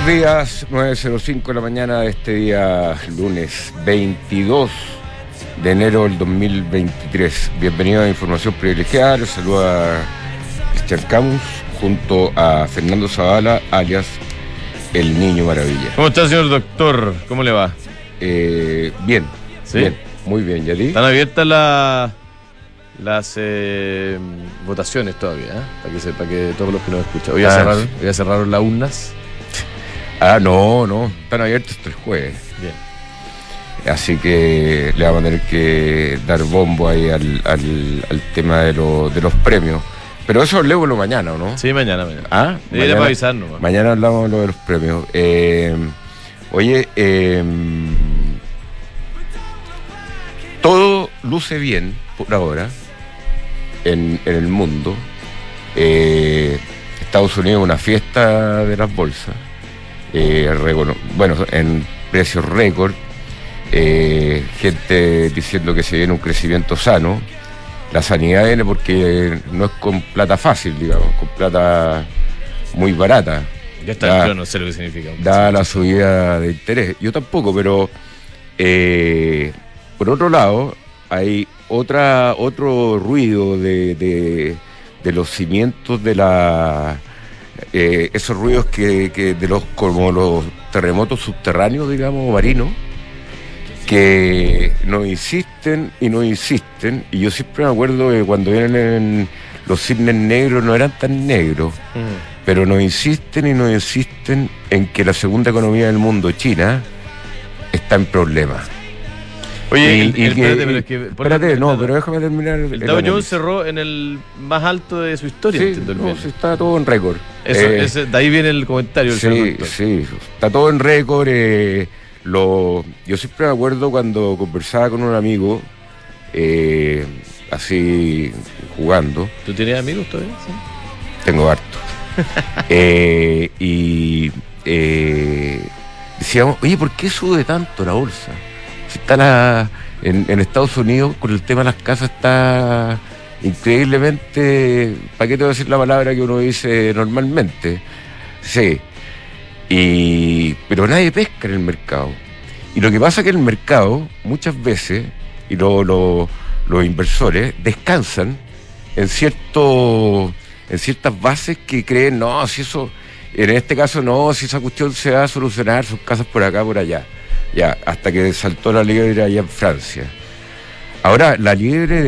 Buenos días, 9.05 de la mañana de este día, lunes 22 de enero del 2023. Bienvenido a Información Privilegiada, les saluda Cristian Camus junto a Fernando Zavala, alias El Niño Maravilla. ¿Cómo está, señor doctor? ¿Cómo le va? Eh, bien, ¿Sí? bien, muy bien. Están abiertas la- las eh, votaciones todavía, ¿eh? para, que para que todos los que nos escuchan. Hoy ya, Ah, cerraron, hoy ya cerraron las urnas. Ah, no, no, están abiertos hasta el jueves. Bien. Así que le vamos a tener que dar bombo ahí al, al- al tema de, lo- de los premios. Pero eso lo mañana, ¿o no? Sí, mañana, mañana. Ah, Eh, era para avisar nomás. Mañana hablamos de lo de los premios. Eh, oye, eh, todo luce bien por ahora en, en el mundo. Eh, Estados Unidos una fiesta de las bolsas. Eh, bueno, en precios récord. Eh, gente diciendo que se viene un crecimiento sano. La sanidad viene porque no es con plata fácil, digamos, con plata muy barata Ya está, Ya. yo no sé lo que significa. dada la subida de interés. Yo tampoco, pero eh, por otro lado, hay otra, otro ruido de, de- de los cimientos de la eh, esos ruidos que, que de los como los terremotos subterráneos, digamos, marinos, que nos insisten y nos insisten, y yo siempre me acuerdo de cuando vienen los cisnes negros no eran tan negros Mm. pero nos insisten y nos insisten en que la segunda economía del mundo, China, está en problemas. Oye, el, espérate, pero es que. espérate, no, pero déjame terminar. El Dow Jones cerró en el más alto de su historia, Sí, no, sí, está todo en récord. Eso, Eh, ese- de ahí viene el comentario del sí, sí, está todo en récord. eh, lo, yo siempre me acuerdo cuando conversaba con un amigo, eh, así jugando, ¿Tú tienes amigos todavía? Sí. tengo harto. Eh, y eh, decíamos, oye, ¿por qué sube tanto la bolsa? Está en, Estados Unidos con el tema de las casas está increíblemente, ¿para qué te voy a decir la palabra que uno dice normalmente? Sí. Y, pero nadie pesca en el mercado. Y lo que pasa es que el mercado muchas veces, y lo- los inversores, descansan en cierto en ciertas bases que creen, no, si eso, en este caso no, si esa cuestión se va a solucionar, sus casas por acá, por allá. Ya, hasta que saltó la liebre allá en Francia. Ahora, la liebre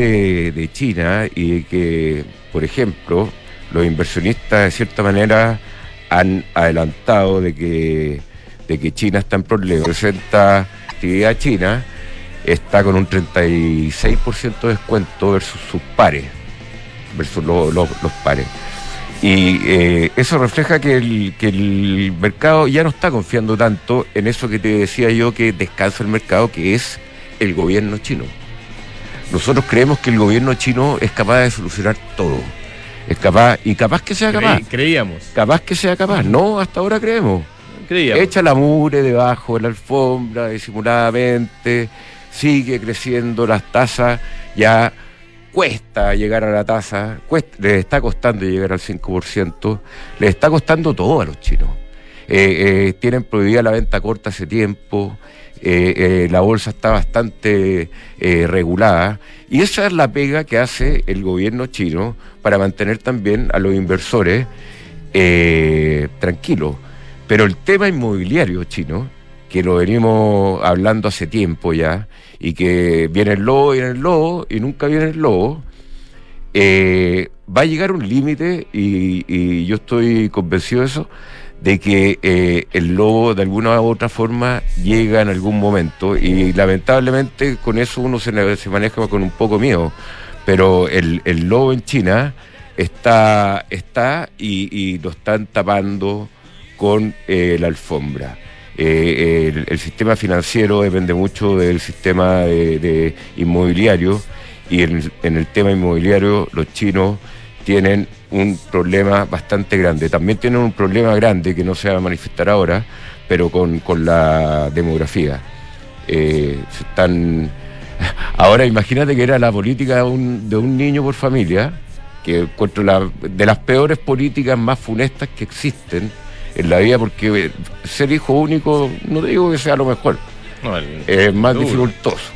de, China y que, por ejemplo, los inversionistas de cierta manera han adelantado de que, de que China está en problemas. Presenta actividad china, está con un 36% de descuento versus sus pares versus lo- los pares. Y eh, eso refleja que el, que el mercado ya no está confiando tanto en eso que te decía yo que descansa el mercado, que es el gobierno chino. Nosotros creemos que el gobierno chino es capaz de solucionar todo. Es capaz, y capaz que sea capaz. Creí- creíamos. Capaz que sea capaz. No, hasta ahora creemos. Creíamos. Echa la mugre debajo de la alfombra disimuladamente, sigue creciendo las tasas, ya cuesta llegar a la tasa, cuesta, les está costando llegar al 5%, les está costando todo a los chinos. Eh, eh, tienen prohibida la venta corta hace tiempo, eh, la bolsa está bastante regulada y esa es la pega que hace el gobierno chino para mantener también a los inversores tranquilos. Pero el tema inmobiliario chino, que lo venimos hablando hace tiempo ya, y que viene el lobo, viene el lobo, y nunca viene el lobo, eh, va a llegar un límite, y, yo estoy convencido de eso, de que eh, el lobo de alguna u otra forma llega en algún momento, y lamentablemente con eso uno se, maneja con un poco miedo, pero el, lobo en China está, está y, y lo están tapando con eh, la alfombra. Eh, el, sistema financiero depende mucho del sistema de, inmobiliario y en, el tema inmobiliario los chinos tienen un problema bastante grande. También tienen un problema grande que no se va a manifestar ahora, pero con, la demografía. Eh, están... Ahora imagínate que era la política de un, de un niño por familia, que encuentro la, de las peores políticas más funestas que existen en la vida, porque eh, ser hijo único, no digo que sea lo mejor, No, el- es más duro. dificultoso.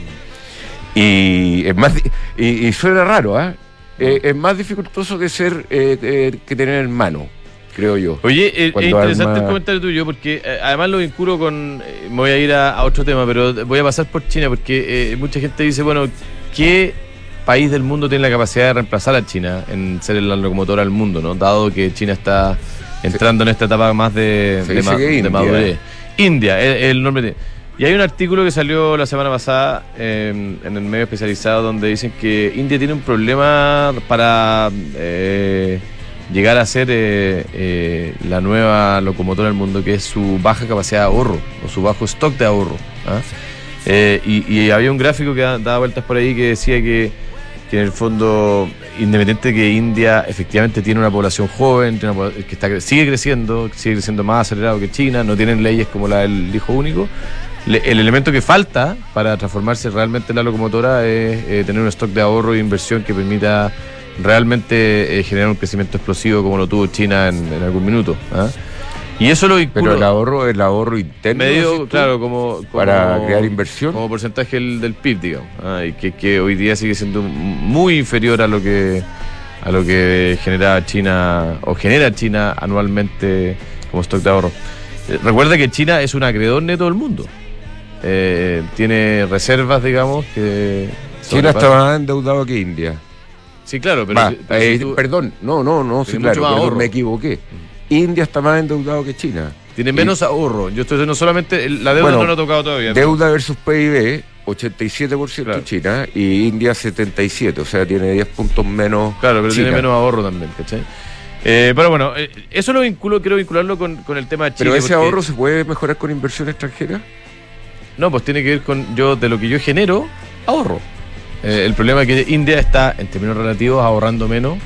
Y es más y, y suena raro, ¿ah? Eh, es más dificultoso que ser eh, eh, que tener hermano, creo yo. Oye, eh, es interesante arma- el comentario tuyo porque además lo vinculo con. me voy a ir a, a otro tema, pero voy a pasar por China porque eh, mucha gente dice, bueno, ¿qué país del mundo tiene la capacidad de reemplazar a China en ser la locomotora del mundo, ¿no? Dado que China está entrando en esta etapa más de, Se de dice ma- que de India. madurez. India, es el nombre de. Y hay un artículo que salió la semana pasada eh, en el medio especializado donde dicen que India tiene un problema para eh, llegar a ser eh, eh, la nueva locomotora del mundo, que es su baja capacidad de ahorro o su bajo stock de ahorro. ¿ah? Eh, y, y había un gráfico que da- daba vueltas por ahí que decía que, en el fondo, independiente de que India efectivamente tiene una población joven, que está, sigue creciendo, sigue creciendo más acelerado que China, no tienen leyes como la del hijo único. el elemento que falta para transformarse realmente en la locomotora es eh, tener un stock de ahorro e inversión que permita realmente eh, generar un crecimiento explosivo como lo tuvo China en, en algún minuto. ¿ah? Y eso lo vinculo Pero el ahorro, el ahorro interno. medio, claro, como, como- para crear inversión. como porcentaje del, del PIB, digamos, ah, y que, que hoy día sigue siendo muy inferior a lo que a lo que genera China o genera China anualmente como stock de ahorro. Eh, Recuerda que China es un acreedor neto del mundo. Eh, tiene reservas, digamos, que China está más endeudado que India. Sí, claro, pero, Va, si- pero si eh, tú- Perdón, no, no, no, sí, claro, perdón, me equivoqué. India está más endeudado que China. tiene menos ahorro. Yo estoy diciendo solamente la deuda Bueno, no lo he tocado todavía. pero- Deuda versus PIB, 87% Claro. China y India 77, o sea, tiene 10 puntos menos. Claro, pero China. tiene menos ahorro también, ¿cachai? Eh, pero bueno, eh, eso lo vinculo, quiero vincularlo con, con el tema de Chile. Pero ese porque- ahorro se puede mejorar con inversión extranjera. No, pues tiene que ver con yo, de lo que yo genero, ahorro. Eh, el problema es que India está, en términos relativos, ahorrando menos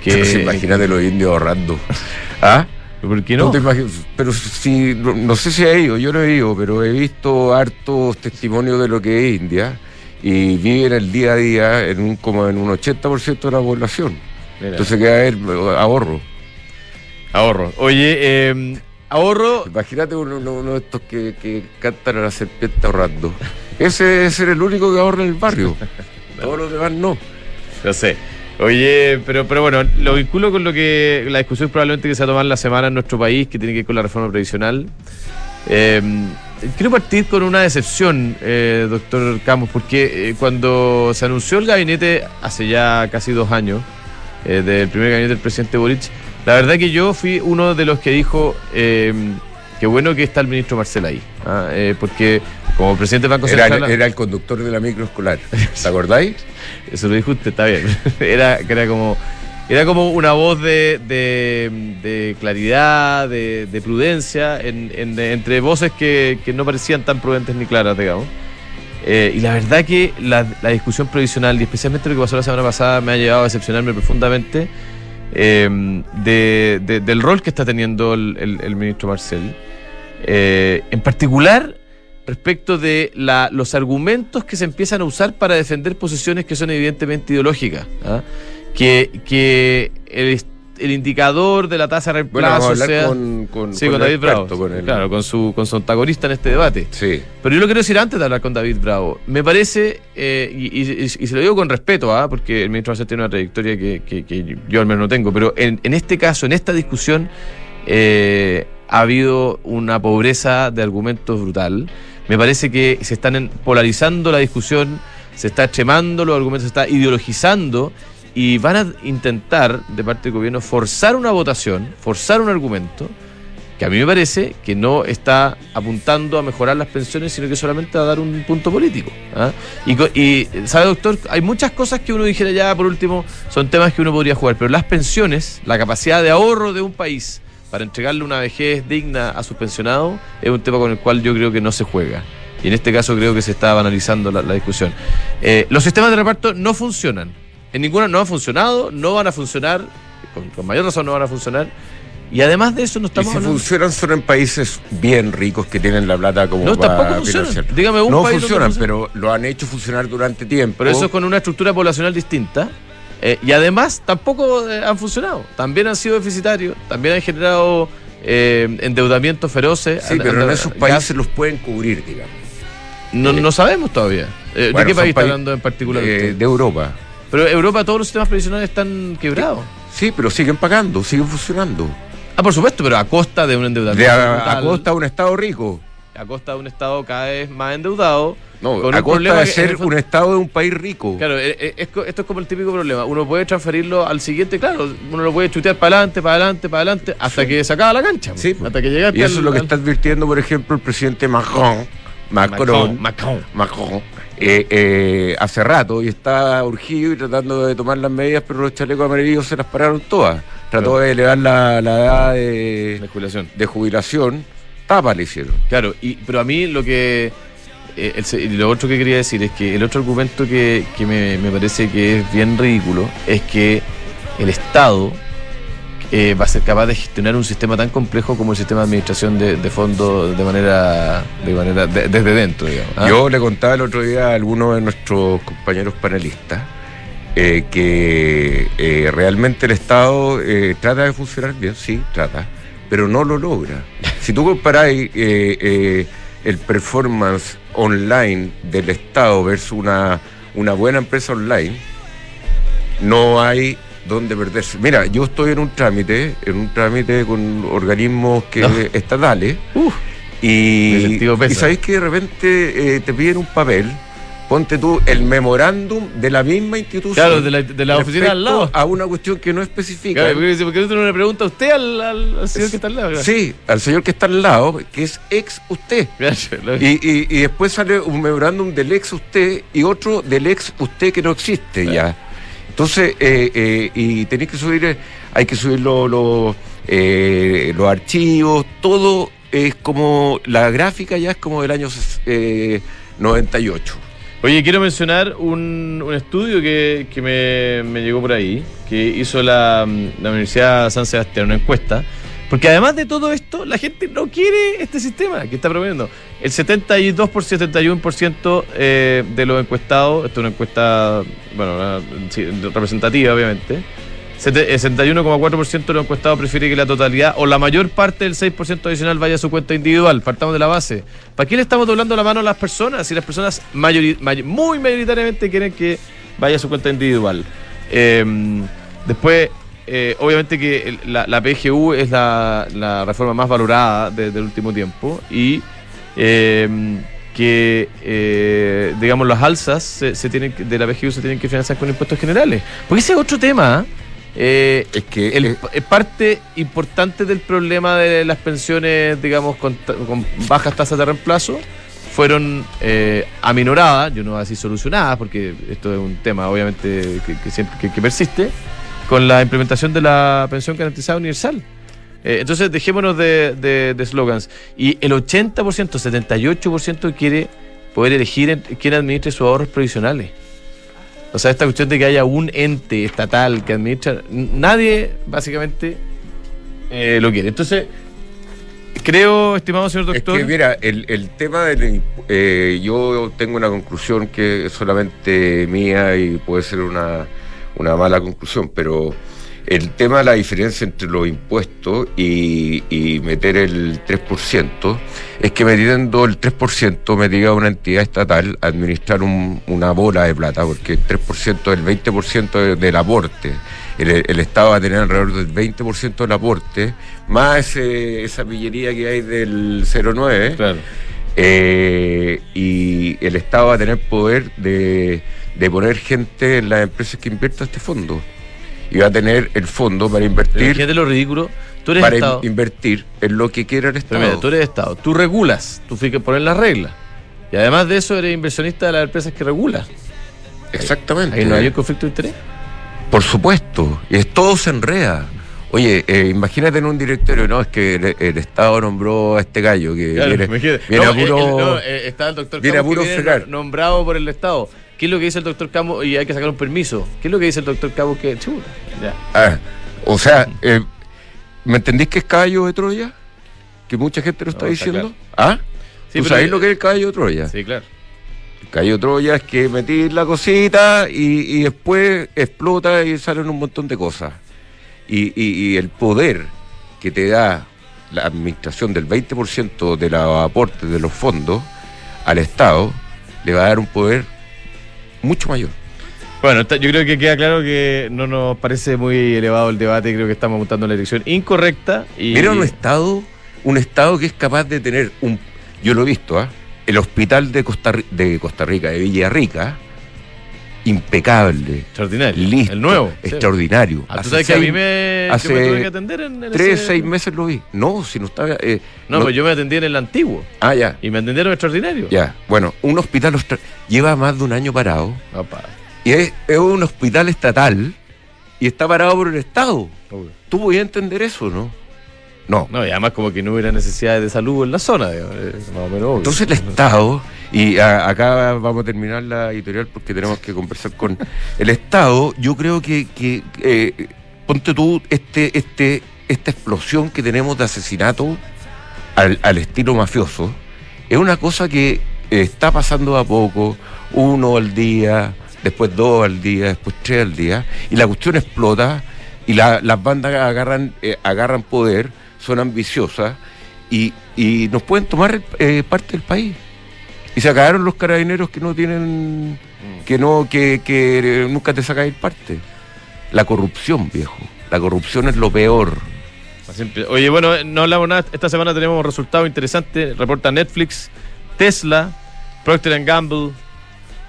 que. Imagínate los indios ahorrando. ¿Ah? ¿Por qué No no? te imaginas- pero si, no, no sé si ha ido, yo no he ido, pero he visto hartos testimonios de lo que es India y viven el día a día en un, como en un 80% de la población. Mira, Entonces queda haber ahorro. ahorro. Oye, eh, ahorro. Imagínate uno, de estos que, que cantan a la serpiente ahorrando. Ese debe ser el único que ahorra en el barrio. Todos los demás no. No sé. Oye, pero, pero bueno, lo vinculo con lo que la discusión probablemente que se va a tomar la semana en nuestro país, que tiene que ver con la reforma previsional. Eh, quiero partir con una decepción, eh, doctor Campos, porque eh, cuando se anunció el gabinete hace ya casi dos años, eh, del primer gabinete del presidente Boric, la verdad que yo fui uno de los que dijo que bueno que está el ministro Marcel ahí, ¿ah? Eh, porque como presidente del Banco Era, Central... era el conductor de la micro escolar. ¿Te acordáis? Eso lo dijo usted, está bien. Era, que era como. Era como una voz de, de, de claridad, de, de prudencia, en- en- de- entre voces que, que no parecían tan prudentes ni claras, digamos. Eh, y la verdad que la, la discusión provisional, y especialmente lo que pasó la semana pasada, me ha llevado a decepcionarme profundamente eh, de- de- del rol que está teniendo el, el- el ministro Marcel. Eh, en particular, respecto de la- los argumentos que se empiezan a usar para defender posiciones que son evidentemente ideológicas. ¿ah? Que, que el, el indicador de la tasa de reemplazo sea... con, con, Sí, con David Bravo. con el- Claro, con su, con su antagonista en este debate. Sí. Pero yo lo quiero decir antes de hablar con David Bravo. Me parece, eh, y, y- y se lo digo con respeto, ¿ah? porque el ministro Marcel tiene una trayectoria que, que- que yo al menos no tengo, pero en, en este caso, en esta discusión, eh, ha habido una pobreza de argumentos brutal. Me parece que se están polarizando la discusión, se está extremando los argumentos, se está ideologizando y van a intentar, de parte del gobierno, forzar una votación, forzar un argumento que a mí me parece que no está apuntando a mejorar las pensiones, sino que solamente a dar un punto político. ¿ah? Y, y, ¿sabe, doctor? Hay muchas cosas que uno dijera ya, por último, son temas que uno podría jugar, pero las pensiones, la capacidad de ahorro de un país para entregarle una vejez digna a sus pensionados, es un tema con el cual yo creo que no se juega. Y en este caso creo que se está banalizando la, la discusión. Eh, los sistemas de reparto no funcionan. En ninguna no han funcionado, no van a funcionar, con, con mayor razón no van a funcionar. Y además de eso no Y estamos si hablando- funcionan son en países bien ricos que tienen la plata como No, para tampoco funcionan. Dígame un no país funcionan, funciona. pero lo han hecho funcionar durante tiempo. Pero eso es con una estructura poblacional distinta. Eh, y además tampoco eh, han funcionado. También han sido deficitarios, también han generado eh, endeudamientos feroces. Sí, pero en esos países los pueden cubrir, digamos. No, no sabemos todavía. Eh, ¿De qué país está hablando en particular? Eh, de Europa. Pero Europa todos los sistemas previsionales están quebrados. Sí, pero siguen pagando, siguen funcionando. Ah, por supuesto, pero a costa de un endeudamiento. a, costa de un Estado rico. A costa de un Estado cada vez más endeudado. No, a costa de ser un Estado de un país rico. Claro, eh, eh, esto es como el típico problema. Uno puede transferirlo al siguiente, claro, uno lo puede chutear para adelante, para adelante, para adelante, hasta que se acaba la cancha. Sí, hasta que llega Y eso es lo que está advirtiendo, por ejemplo, el presidente Macron. Macron. Macron. Macron. Eh, hace rato y está urgido y tratando de tomar las medidas, pero los chalecos amarillos se las pararon todas. Trató de elevar la, edad de, jubilación. De jubilación. Tapa le hicieron. Claro, y, pero a mí lo que. Eh, lo otro que quería decir es que el otro argumento que, me, parece que es bien ridículo es que el Estado eh, va a ser capaz de gestionar un sistema tan complejo como el sistema de administración de, fondos de manera, de manera desde dentro. Digamos, ¿ah? Yo le contaba el otro día a algunos de nuestros compañeros panelistas eh, que eh, realmente el Estado eh, trata de funcionar bien, sí, trata, pero no lo logra. Si tú comparáis el performance online del Estado versus una, una buena empresa online, no hay donde perderse. Mira, yo estoy en un trámite, en un trámite con organismos que estatales, y, y sabéis que de repente te piden un papel ponte tú el memorándum de la misma institución. Claro, de la, de la oficina al lado. A una cuestión que no especifica. Claro, porque, porque no le pregunta a usted al, señor que está al lado. Sí, al señor que está al lado, que es ex usted. y, y, y, después sale un memorándum del ex usted y otro del ex usted que no existe ya. Entonces, eh, eh, y tenéis que subir, eh, hay que subir los archivos, todo es como, la gráfica ya es como del año 98. Oye, quiero mencionar un, estudio que, me, llegó por ahí, que hizo la, Universidad San Sebastián, una encuesta. Porque además de todo esto, la gente no quiere este sistema que está proponiendo. El 72 por 71% eh, de los encuestados, esto es una encuesta, bueno, representativa obviamente, 61,4% de los encuestados prefiere que la totalidad o la mayor parte del 6% adicional vaya a su cuenta individual. Partamos de la base. ¿Para qué le estamos doblando la mano a las personas? Si las personas muy mayoritariamente quieren que vaya a su cuenta individual. Em, después, eh, obviamente que la, PGU es la, reforma más valorada del último tiempo y em, que, eh, digamos, las alzas se, tienen, de la PGU se tienen que financiar con impuestos generales. Porque ese es otro tema. ¿eh? Eh, es que el, parte importante del problema de las pensiones, digamos, con, bajas tasas de reemplazo, fueron eh, aminoradas, yo no voy a decir solucionadas, porque esto es un tema obviamente que, siempre que, persiste, con la implementación de la pensión garantizada universal. Eh, entonces, dejémonos de slogans. y el 80%, 78% quiere poder elegir quién administre sus ahorros provisionales. O sea, esta cuestión de que haya un ente estatal que administra, nadie básicamente eh, lo quiere. Entonces, creo, estimado señor doctor. Es que mira, el, tema del. Eh, yo tengo una conclusión que es solamente mía y puede ser una, una mala conclusión, pero el tema de la diferencia entre los impuestos y, meter el 3% es que metiendo el 3% me diga una entidad estatal administrar una bola de plata, porque el 3% es el 20% del aporte. El, Estado va a tener alrededor del 20% del aporte, más esa pillería que hay del 09. Claro. Eh, y el Estado va a tener poder de, de poner gente en las empresas que inviertan este fondo y va a tener el fondo para invertir. Fíjate lo ridículo. Tú eres para invertir en lo que quiera el Estado. Tú eres Estado. Tú regulas, tú tienes que poner las reglas. Y además de eso, eres inversionista de las empresas que regula. Exactamente. ¿Ahí no hay un conflicto de interés? Por supuesto. Y es, todo se enreda. Oye, eh, imagínate en un directorio, no, es que el, Estado nombró a este gallo que viene, viene a puro, eh, está el doctor viene a puro nombrado por el Estado. ¿Qué es lo que dice el doctor Cabo? Y hay que sacar un permiso. ¿Qué es lo que dice el doctor Cabo? Que ya. Ah, o sea, eh, ¿me entendís que es caballo de Troya? Que mucha gente lo está diciendo. ¿Ah? Sí, ¿Tú sabés lo que es el caballo de Troya? Sí, claro. El caballo de Troya es que metís la cosita y, después explota y salen un montón de cosas. Y, y, el poder que te da la administración del 20% de los aportes de los fondos al Estado le va a dar un poder mucho mayor. Bueno, yo creo que queda claro que no nos parece muy elevado el debate, creo que estamos montando la elección incorrecta. Y, Mira un Estado, un Estado que es capaz de tener un, yo lo he visto, ¿ah? el hospital de Costa, de Costa Rica, de Villarrica, impecable, Extraordinario. listo, El nuevo. sí. extraordinario. Ah, tú Hace sabes que a mí me. hace yo me tuve que atender en, en tres, ese- seis meses lo vi. No, si no estaba. eh, No, pues yo me atendí en el antiguo. Ah, ya. Y me atendieron extraordinario. Ya. Bueno, un hospital lleva más de un año parado Opa. y es, es un hospital estatal y está parado por el Estado. Obvio. ¿Tú podías entender eso, no? No. No, y además como que no hubiera necesidades de salud en la zona, digamos, más o menos obvio. Entonces el Estado, y a- acá vamos a terminar la editorial porque tenemos que conversar con el Estado, yo creo que, que, eh, ponte tú este, este, esta explosión que tenemos de asesinato al, al estilo mafioso, es una cosa que está pasando a poco, uno al día, después dos al día, después tres al día, y la cuestión explota y la- las bandas agarran, eh, agarran poder, son ambiciosas y, y nos pueden tomar eh, parte del país. Y se acabaron los carabineros que no tienen, que no, que, que nunca te sacáis parte. La corrupción, viejo. La corrupción es lo peor. Oye, bueno, no hablamos nada. Esta semana tenemos resultados interesantes. Reporta Netflix, Tesla, Procter Gamble,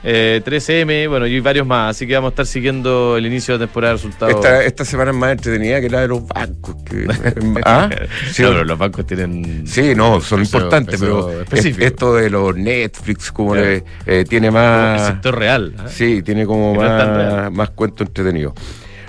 eh, 3M, bueno, y varios más. Así que vamos a estar siguiendo el inicio de la temporada de resultados. Esta, esta semana es más entretenida que la de los bancos. que- ¿Ah? Sí. No, pero los bancos tienen. Sí, no, son importantes, pero específico. es- esto de los Netflix, como Claro. le, eh, tiene El más... sector real. ¿ah? Sí, tiene como más, más cuento entretenido.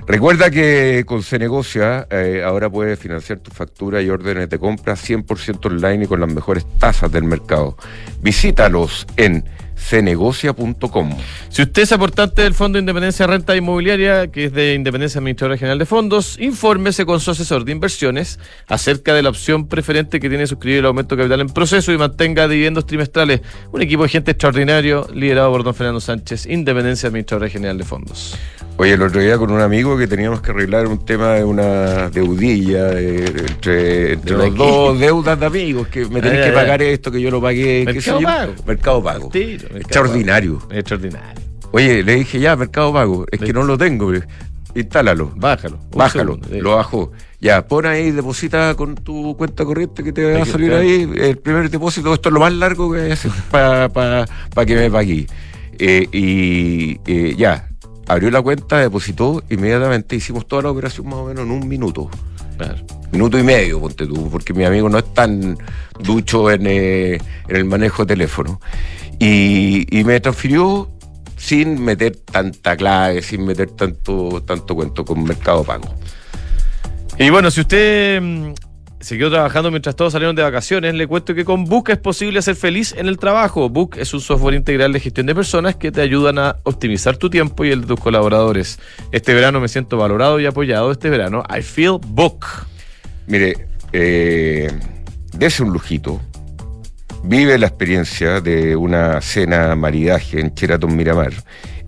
Recuerda que con Cenegocia eh, ahora puedes financiar tu factura y órdenes de compra 100% online y con las mejores tasas del mercado. Visítalos en cenegocia.com. Si usted es aportante del Fondo de Independencia Renta Inmobiliaria, que es de Independencia Administradora General de Fondos, infórmese con su asesor de inversiones acerca de la opción preferente que tiene suscribir el aumento de capital en proceso y mantenga dividendos trimestrales. Un equipo de gente extraordinario liderado por don Fernando Sánchez, Independencia Administradora General de Fondos. Oye, el otro día con un amigo que teníamos que arreglar un tema de una deudilla de- de- entre, entre ¿De los aquí? dos deudas de amigos, que me tenés que pagar esto, que yo lo pagué. qué Mercado sé yo. Pago. Mercado Pago. Tiro, Mercado Extraordinario. Pago. Extraordinario. Oye, le dije ya, Mercado Pago, es que no lo tengo. Instálalo. Bájalo. Bájalo, segundo, lo bajó. Ya, pon ahí, deposita con tu cuenta corriente que te va a salir ahí. El primer depósito, esto es lo más largo que voy a hacer para que me pague. Eh, y eh, ya, abrió la cuenta, depositó, inmediatamente hicimos toda la operación más o menos en un minuto. Claro. Minuto y medio, ponte tú, porque mi amigo no es tan ducho en, eh, en el manejo de teléfono. Y, y me transfirió sin meter tanta clave, sin meter tanto, tanto cuento con Mercado Pago. Y bueno, si usted mm, quedó trabajando mientras todos salieron de vacaciones, le cuento que con Book es posible ser feliz en el trabajo. Book es un software integral de gestión de personas que te ayudan a optimizar tu tiempo y el de tus colaboradores. Este verano me siento valorado y apoyado. Este verano, I feel Book. Mire, eh, dese un lujito. Vive la experiencia de una cena maridaje en Sheraton Miramar.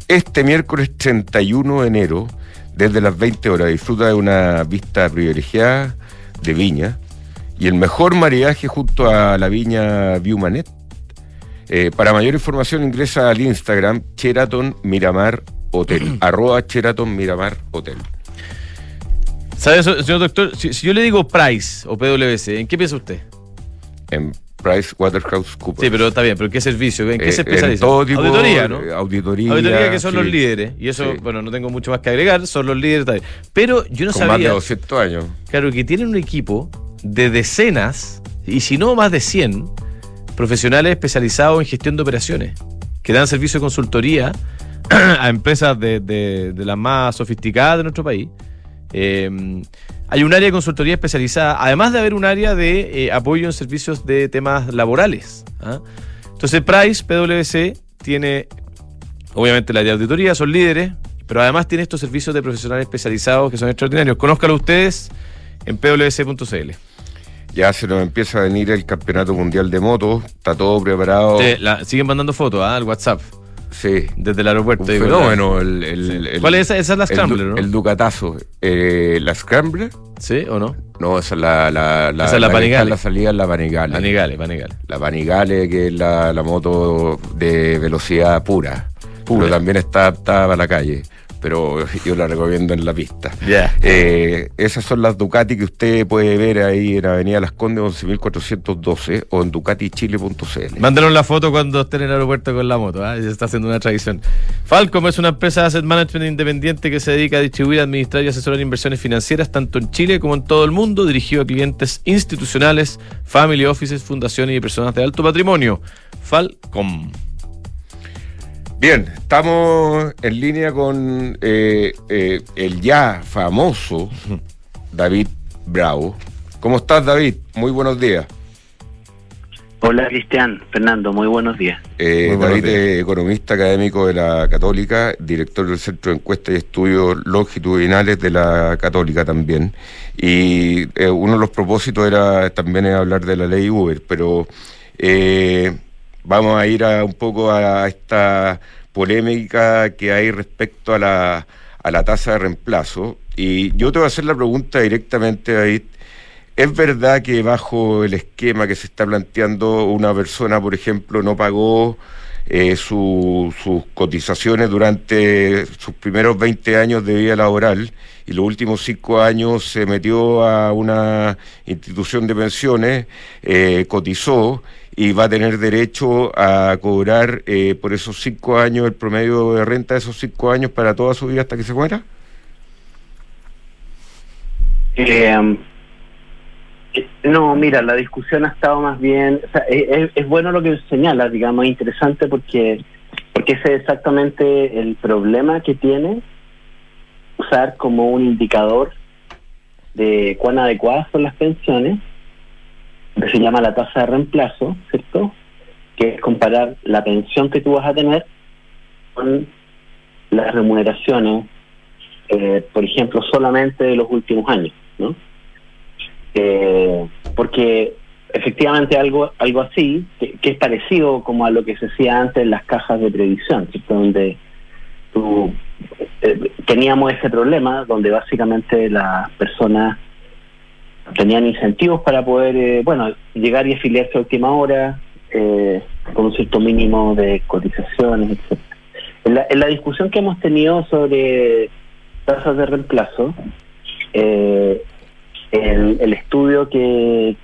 Este miércoles 31 de enero, desde las 20 horas, disfruta de una vista privilegiada de viña y el mejor maridaje junto a la viña Viewmanet. Eh, para mayor información ingresa al Instagram Sheraton Miramar Hotel, arroba Sheraton Miramar Hotel. ¿Sabe señor doctor? Si, si yo le digo Price o PwC, ¿en qué piensa usted? En Price Waterhouse Cooper. Sí, pero está bien, pero ¿qué servicio? ¿En qué se Eh, especializa? todo tipo Auditoría, ¿no? Auditoría. Auditoría que son sí. los líderes. Y eso, Sí. bueno, no tengo mucho más que agregar, son los líderes también. Pero yo no Con más de sabía, 200 años. claro, que tienen un equipo de decenas, y si no más de 100, profesionales especializados en gestión de operaciones, que dan servicio de consultoría a empresas de, de- de las más sofisticadas de nuestro país. Eh, hay un área de consultoría especializada, además de haber un área de eh, apoyo en servicios de temas laborales. ¿ah? Entonces, Price, PwC, tiene obviamente la área de auditoría, son líderes, pero además tiene estos servicios de profesionales especializados que son extraordinarios. Conózcalo ustedes en pwc.cl. Ya se nos empieza a venir el campeonato mundial de motos. Está todo preparado. Te- la- siguen mandando fotos ¿ah? al WhatsApp Sí. desde el aeropuerto. Un digo, fenómeno. El, el- Sí. el- ¿Cuál es esa? Esa es la Scrambler, ¿no? El Ducatazo. Eh, ¿La Scrambler? ¿Sí o no? No, esa es la, la, la, Esa es la Panigale. La salida es la Panigale. Panigale, Panigale. La Panigale, que es la, la moto de velocidad pura. Pura. Pero también está adaptada para la calle. Pero yo la recomiendo en la pista. Ya. Eh, esas son las Ducati que usted puede ver ahí en Avenida Las Condes 11.412 o en ducatichile.cl. Mándenos la foto cuando esté en el aeropuerto con la moto, ya está haciendo una tradición. Falcom es una empresa de asset management independiente que se dedica a distribuir, administrar y asesorar inversiones financieras tanto en Chile como en todo el mundo, dirigido a clientes institucionales, family offices, fundaciones y personas de alto patrimonio. Falcom. Bien, estamos en línea con eh, eh, el ya famoso David Bravo. ¿Cómo estás, David? Muy buenos días. Hola Cristian, Fernando, muy buenos días. Eh, Muy buenos David días. es economista académico de la Católica, director del Centro de Encuestas y Estudios Longitudinales de la Católica también. Y eh, uno de los propósitos era también hablar de la ley Uber, pero eh, vamos a ir a un poco a esta polémica que hay respecto a la, a la tasa de reemplazo. Y yo te voy a hacer la pregunta directamente, David. ¿Es verdad que bajo el esquema que se está planteando una persona, por ejemplo, no pagó eh, su- sus cotizaciones durante sus primeros 20 años de vida laboral y los últimos 5 años se metió a una institución de pensiones, eh, cotizó y va a tener derecho a cobrar eh, por esos 5 años el promedio de renta de esos 5 años para toda su vida hasta que se muera? Eh, no, mira, la discusión ha estado más bien, o sea, es bueno lo que señala, digamos, es interesante porque porque ese es exactamente el problema que tiene usar como un indicador de cuán adecuadas son las pensiones, que se llama la tasa de reemplazo, ¿cierto? Que es comparar la pensión que tú vas a tener con las remuneraciones, eh, por ejemplo, solamente de los últimos años, ¿no? Eh, porque efectivamente algo algo así, que, es parecido como a lo que se hacía antes en las cajas de previsión, ¿cierto? donde tú, eh, teníamos ese problema, donde básicamente las personas tenían incentivos para poder, eh, bueno, llegar y afiliarse a última hora, eh, con un cierto mínimo de cotizaciones, etc. En la, en la discusión que hemos tenido sobre tasas de reemplazo, eh, el, el estudio que,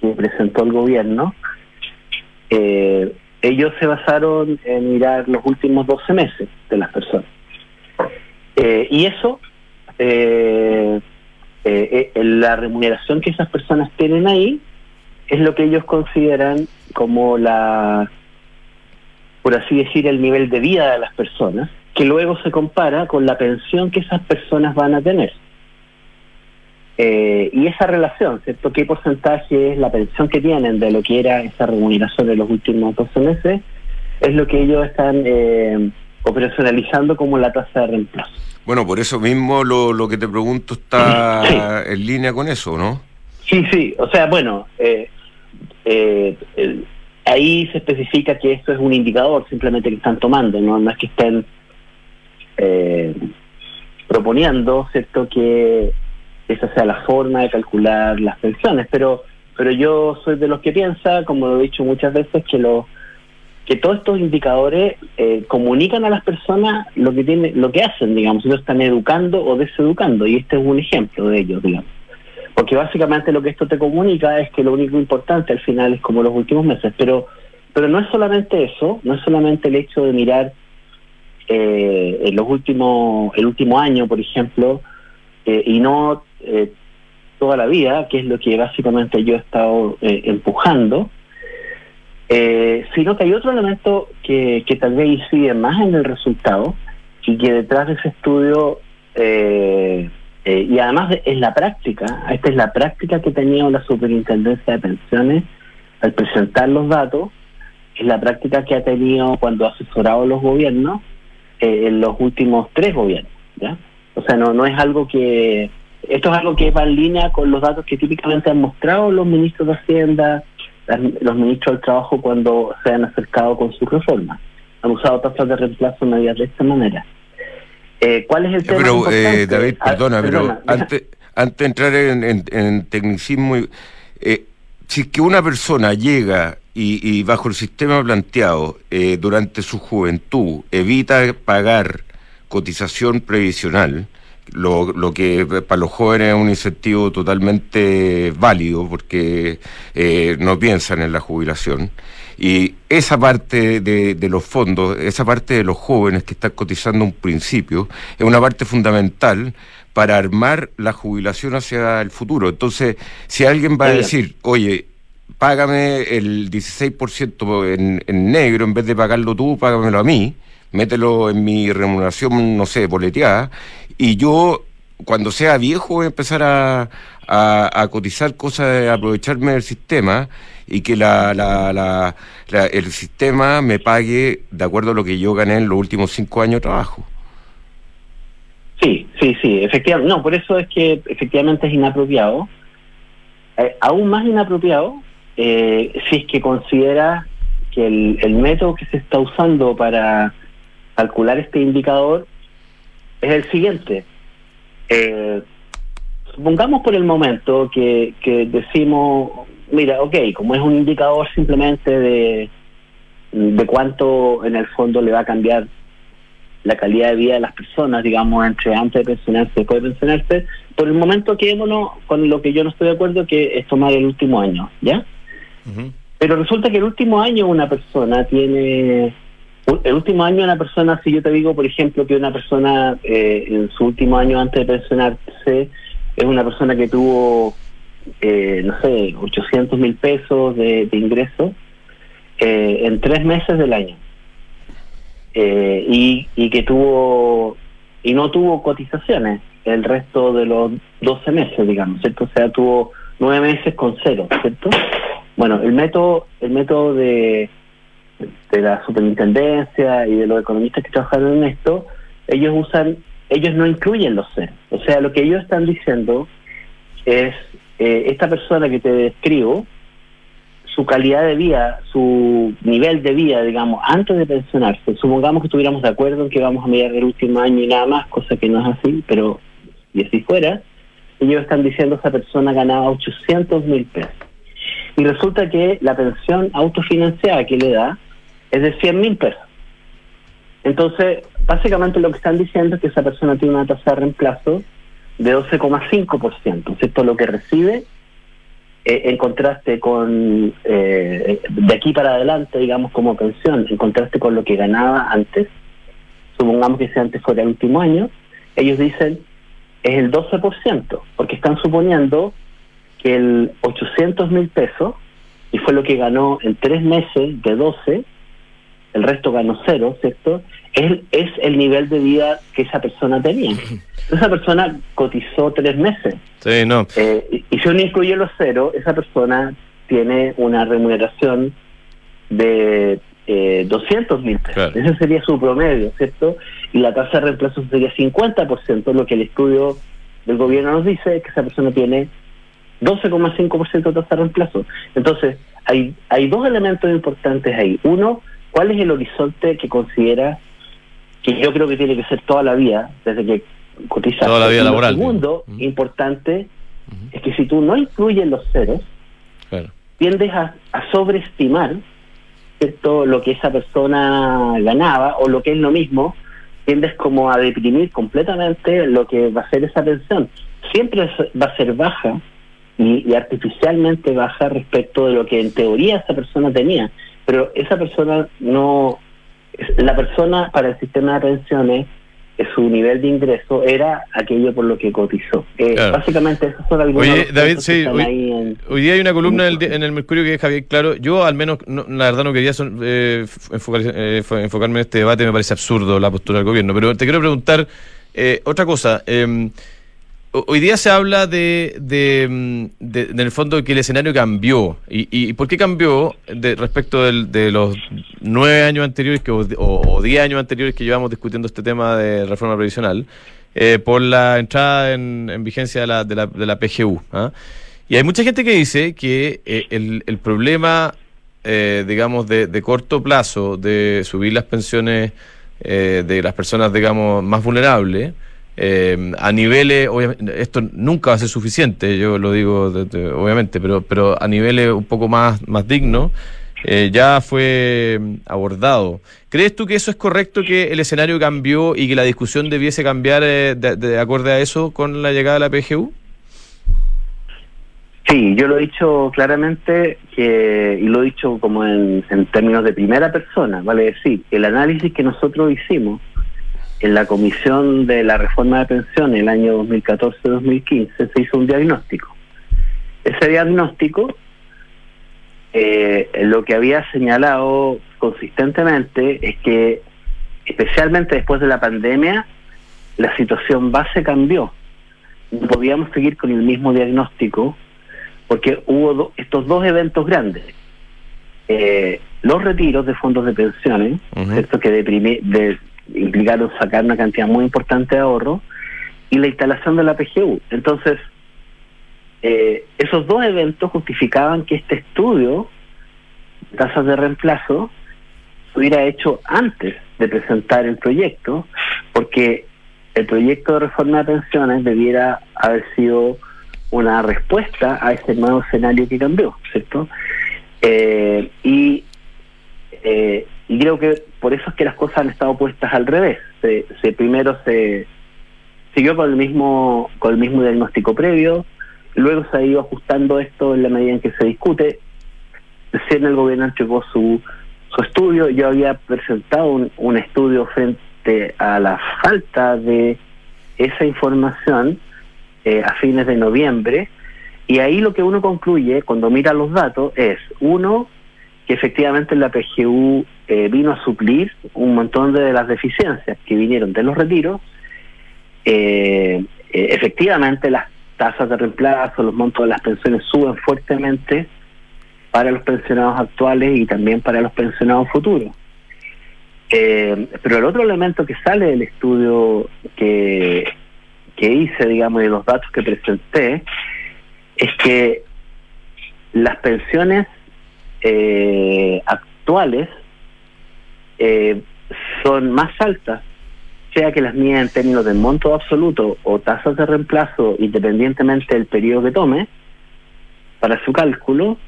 que presentó el gobierno, eh, ellos se basaron en mirar los últimos 12 meses de las personas. Eh, y eso, eh, eh, eh, la remuneración que esas personas tienen ahí, es lo que ellos consideran como la, por así decir, el nivel de vida de las personas, que luego se compara con la pensión que esas personas van a tener. Eh, y esa relación, ¿cierto? ¿Qué porcentaje es la pensión que tienen de lo que era esa remuneración de los últimos 12 meses? Es lo que ellos están eh, operacionalizando como la tasa de reemplazo. Bueno, por eso mismo lo, lo que te pregunto está en línea con eso, ¿no? Sí, sí, o sea, bueno, eh, eh, el- ahí se especifica que esto es un indicador simplemente que están tomando, no, no es que estén eh, proponiendo, ¿cierto?, que esa sea la forma de calcular las pensiones, pero pero yo soy de los que piensa, como lo he dicho muchas veces, que los que todos estos indicadores eh, comunican a las personas lo que tienen, lo que hacen, digamos, ellos están educando o deseducando, y este es un ejemplo de ellos, digamos. Porque básicamente lo que esto te comunica es que lo único importante al final es como los últimos meses, pero pero no es solamente eso, no es solamente el hecho de mirar eh, los últimos, el último año, por ejemplo, eh, y no eh, toda la vida, que es lo que básicamente yo he estado eh, empujando, eh, sino que hay otro elemento que, que tal vez incide más en el resultado y que detrás de ese estudio, eh, eh, y además de- es la práctica, esta es la práctica que tenido la Superintendencia de Pensiones al presentar los datos, es la práctica que ha tenido cuando ha asesorado los gobiernos eh, en los últimos tres gobiernos. ¿ya? O sea, no, no es algo que... Esto es algo que va en línea con los datos que típicamente han mostrado los ministros de Hacienda, los ministros del Trabajo cuando se han acercado con sus reformas. Han usado tasas de reemplazo medidas de esta manera. Eh, ¿Cuál es el Ya, tema? pero, eh? David, Ah, perdona, pero antes, antes de entrar en, tecnicismo, eh, si es que una persona llega y, bajo el sistema planteado eh, durante su juventud evita pagar cotización previsional, lo, lo, que para los jóvenes es un incentivo totalmente válido porque eh, no piensan en la jubilación. Y esa parte de, de, los fondos, esa parte de los jóvenes que están cotizando un principio, es una parte fundamental para armar la jubilación hacia el futuro. Entonces, si alguien va a decir, oye, págame el 16% en, en negro, en vez de pagarlo tú, págamelo a mí, mételo en mi remuneración, no sé, boleteada, y yo cuando sea viejo voy a empezar a, a, cotizar cosas, de aprovecharme del sistema y que la, la, la, el sistema me pague de acuerdo a lo que yo gané en los últimos cinco años de trabajo. Sí, sí, sí, efectivamente. No, por eso es que efectivamente es inapropiado. Eh, aún más inapropiado eh, si es que considera que el, el método que se está usando para calcular este indicador es el siguiente. Eh, supongamos por el momento que, que decimos, mira, ok, como es un indicador simplemente de, de cuánto en el fondo le va a cambiar la calidad de vida de las personas, digamos, entre antes de pensionarse y después de pensionarse, por el momento quedémonos con lo que yo no estoy de acuerdo, que es tomar el último año, ¿ya? Pero resulta que el último año una persona tiene... El último año una persona, si yo te digo, por ejemplo, que una persona eh, en su último año antes de pensionarse es una persona que tuvo, eh, no sé, 800 mil pesos de, de ingresos eh, en tres meses del año eh, y, y que tuvo y no tuvo cotizaciones el resto de los 12 meses, digamos, ¿cierto? O sea, tuvo nueve meses con cero, ¿cierto? Bueno, el método, el método de, de la superintendencia y de los economistas que trabajaron en esto, ellos usan, ellos no incluyen los ceros. O sea, lo que ellos están diciendo es, eh, esta persona que te describo, su calidad de vida, su nivel de vida, digamos, antes de pensionarse, supongamos que estuviéramos de acuerdo en que vamos a mirar el último año y nada más, cosa que no es así, pero y así fuera, ellos están diciendo esa persona ganaba 800 mil pesos. Y resulta que la pensión autofinanciada que le da es de 100 mil pesos. Entonces, básicamente lo que están diciendo es que esa persona tiene una tasa de reemplazo de 12,5%, ¿cierto? Lo que recibe eh, en contraste con, eh, de aquí para adelante, digamos, como pensión, en contraste con lo que ganaba antes, supongamos que si antes fuera el último año, ellos dicen es el 12%, porque están suponiendo que el 800 mil pesos, y fue lo que ganó en tres meses de 12, el resto ganó cero, ¿cierto? Es, es el nivel de vida que esa persona tenía. Esa persona cotizó tres meses. Sí, no. Eh, y, si uno incluye los ceros, esa persona tiene una remuneración de eh, 200 mil pesos. Ese sería su promedio, ¿cierto? Y la tasa de reemplazo sería 50%, lo que el estudio del gobierno nos dice es que esa persona tiene 12,5% de tasa de reemplazo. Entonces, hay, hay dos elementos importantes ahí. Uno, ¿cuál es el horizonte que considera que yo creo que tiene que ser toda la vida, desde que cotizar. Toda la vida laboral. Lo segundo, importante, es que si tú no incluyes los ceros, tiendes a, sobreestimar ¿cierto? lo que esa persona ganaba o lo que es lo mismo, tiendes como a deprimir completamente lo que va a ser esa pensión. Siempre va a ser baja y, y artificialmente baja respecto de lo que en teoría esa persona tenía, pero esa persona no, la persona para el sistema de pensiones su nivel de ingreso era aquello por lo que cotizó. Eh, Básicamente, eso son algunos Oye, David, sí, hoy, día hay una columna en el, Mercurio que es Javier Claro. Yo, al menos, la verdad, no quería eh, eh, enfocarme en este debate, me parece absurdo la postura del gobierno. Pero te quiero preguntar otra cosa. Hoy día se habla de, de, mm, de, en el fondo, que el escenario cambió. ¿Y, y por qué cambió de, respecto de los nueve años anteriores que, o, diez años anteriores que llevamos discutiendo este tema de reforma previsional? Eh, por la entrada en, vigencia de la, de la, de la PGU. ¿ah? Y hay mucha gente que dice que eh, el, el, problema, eh, digamos, de, de corto plazo de subir las pensiones de las personas, digamos, más vulnerables, eh, a niveles, esto nunca va a ser suficiente, yo lo digo obviamente, pero, pero a niveles un poco más, más dignos, eh, ya fue abordado. ¿Crees tú que eso es correcto, que el escenario cambió y que la discusión debiese cambiar eh, de, de, acorde a eso con la llegada de la PGU? Sí, yo lo he dicho claramente que, y lo he dicho como en, en términos de primera persona, vale decir, el análisis que nosotros hicimos en la comisión de la reforma de pensiones el año 2014-2015 se hizo un diagnóstico. Ese diagnóstico eh, lo que había señalado consistentemente es que, especialmente después de la pandemia, la situación base cambió. No podíamos seguir con el mismo diagnóstico porque hubo estos dos eventos grandes. Eh, los retiros de fondos de pensiones, esto que de, implicaron sacar una cantidad muy importante de ahorro, y la instalación de la PGU. Entonces, eh, esos dos eventos justificaban que este estudio tasas de reemplazo se hubiera hecho antes de presentar el proyecto, porque el proyecto de reforma de pensiones debiera haber sido una respuesta a este nuevo escenario que cambió, ¿cierto? Eh, y, eh, y creo que por eso es que las cosas han estado puestas al revés. Se, primero se siguió con el mismo con el mismo diagnóstico previo, Luego se ha ido ajustando esto en la medida en que se discute. Recién el gobierno entregó su, su estudio. Yo había presentado un, un estudio frente a la falta de esa información eh, a fines de noviembre. Y ahí lo que uno concluye cuando mira los datos es, uno, que efectivamente la PGU eh, vino a suplir un montón de las deficiencias que vinieron de los retiros. Eh, efectivamente, las tasas de reemplazo, los montos de las pensiones suben fuertemente para los pensionados actuales y también para los pensionados futuros. Eh, pero el otro elemento que sale del estudio que, que hice, digamos, de los datos que presenté, es que las pensiones eh, actuales eh, son más altas sea que las mide en términos de monto absoluto o tasas de reemplazo, independientemente del periodo que tome, para su cálculo,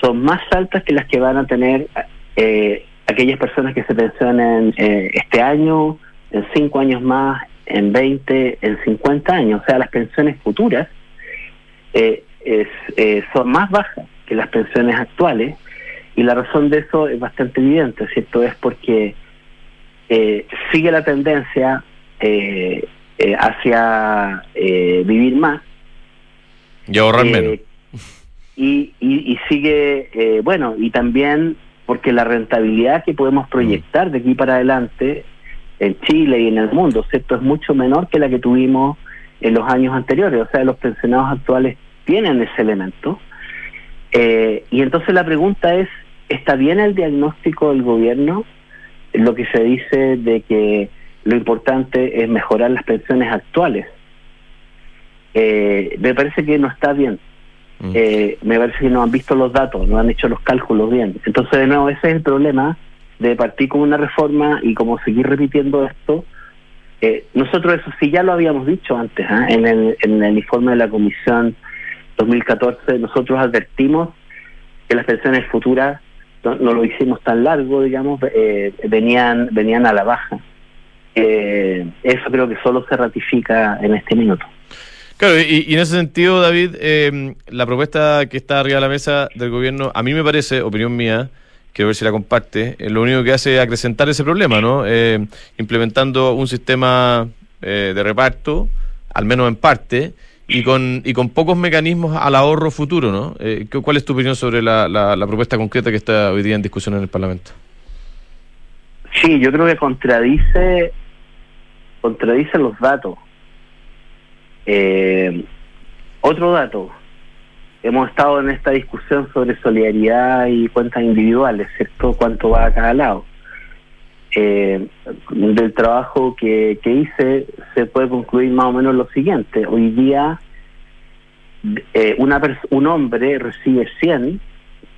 son más altas que las que van a tener eh, aquellas personas que se pensionen eh, este año, en cinco años más, en 20, en 50 años. O sea, las pensiones futuras eh, son más bajas que las pensiones actuales y la razón de eso es bastante evidente, ¿cierto? Es porque eh, sigue la tendencia eh, eh, hacia vivir más. Y ahorrar menos. Y, y, sigue, bueno, y también porque la rentabilidad que podemos proyectar de aquí para adelante en Chile y en el mundo, ¿cierto? Es mucho menor que la que tuvimos en los años anteriores. O sea, los pensionados actuales tienen ese elemento. Y entonces la pregunta es, ¿está bien el diagnóstico del gobierno? lo que se dice de que lo importante es mejorar las pensiones actuales. Eh, me parece que no está bien. Mm. Eh, me parece que no han visto los datos, no han hecho los cálculos bien. Entonces, de nuevo, ese es el problema de partir con una reforma y como seguir repitiendo esto. Eh, nosotros eso sí ya lo habíamos dicho antes, ¿ah? en, el, en el informe de la Comisión 2014, nosotros advertimos que las pensiones futuras no, lo hicimos tan largo, digamos, eh, venían, venían a la baja. Eh, eso creo que solo se ratifica en este minuto. Claro, y, en ese sentido, David, eh, la propuesta que está arriba de la mesa del gobierno, a mí me parece, opinión mía, quiero ver si la comparte, lo único que hace es acrecentar ese problema, ¿no? implementando un sistema de reparto, al menos en parte, y con, y con pocos mecanismos al ahorro futuro, ¿no? Eh, ¿Cuál es tu opinión sobre la, la, propuesta concreta que está hoy día en discusión en el Parlamento? Sí, yo creo que contradice, contradice los datos. Eh, otro dato, hemos estado en esta discusión sobre solidaridad y cuentas individuales, ¿cierto? ¿Cuánto va a cada lado? Eh, del trabajo que, que hice se puede concluir más o menos lo siguiente. Hoy día eh, una un hombre recibe 100,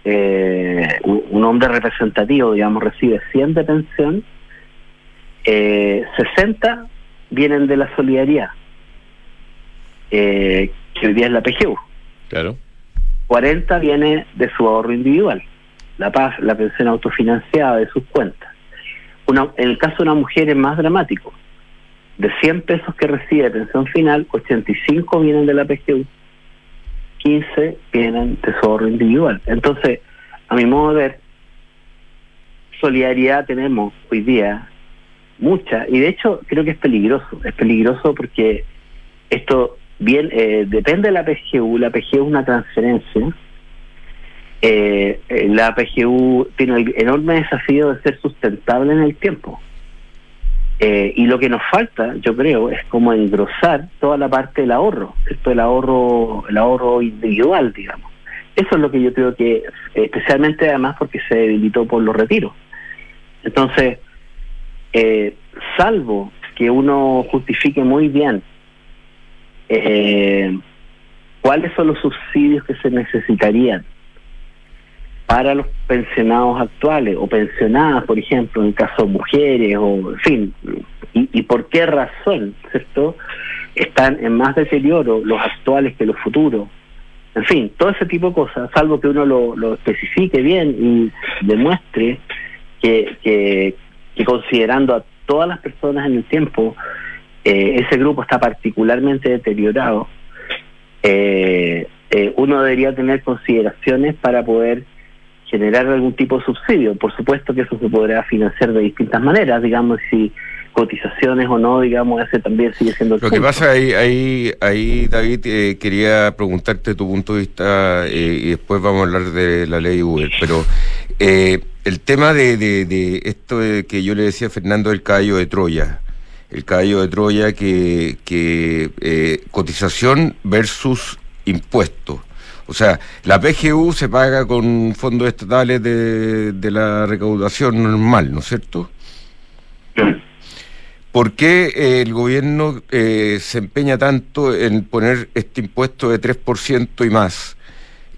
eh, un, hombre representativo, digamos, recibe 100 de pensión, eh, 60 vienen de la solidaridad, que hoy día es la PGU. Claro. 40 viene de su ahorro individual, la paz, la pensión autofinanciada de sus cuentas. Una, en el caso de una mujer es más dramático. De 100 pesos que recibe de pensión final, 85 vienen de la PGU, 15 vienen de su individual. Entonces, a mi modo de ver, solidaridad tenemos hoy día mucha, y de hecho creo que es peligroso. Es peligroso porque esto bien eh, depende de la PGU, la PGU es una transferencia. Eh, eh, la PGU tiene el enorme desafío de ser sustentable en el tiempo. y lo que nos falta, yo creo, es como engrosar toda la parte del ahorro, ¿cierto? el ahorro, el ahorro individual, digamos. Eso es lo que yo creo que, especialmente además porque se debilitó por los retiros. Entonces, salvo que uno justifique muy bien eh, cuáles son los subsidios que se necesitarían para los pensionados actuales o pensionadas, por ejemplo, en el caso de mujeres, o en fin, y, por qué razón, ¿cierto? Están en más deterioro los actuales que los futuros. En fin, todo ese tipo de cosas, salvo que uno lo, especifique bien y demuestre que, que, considerando a todas las personas en el tiempo, eh, ese grupo está particularmente deteriorado, eh, eh, uno debería tener consideraciones para poder generar algún tipo de subsidio. Por supuesto que eso se podrá financiar de distintas maneras, digamos, si cotizaciones o no, digamos, ese también sigue siendo Lo que pasa ahí, ahí, ahí David, quería preguntarte tu punto de vista y después vamos a hablar de la ley Uber, pero el tema de, de, de esto que yo le decía a Fernando del Cayo de Troya, el caballo de Troya que, que eh, cotización versus impuesto. O sea, la PGU se paga con fondos estatales de, de la recaudación normal, ¿no es cierto? ¿Por qué eh, el gobierno eh, se empeña tanto en poner este impuesto de 3% y más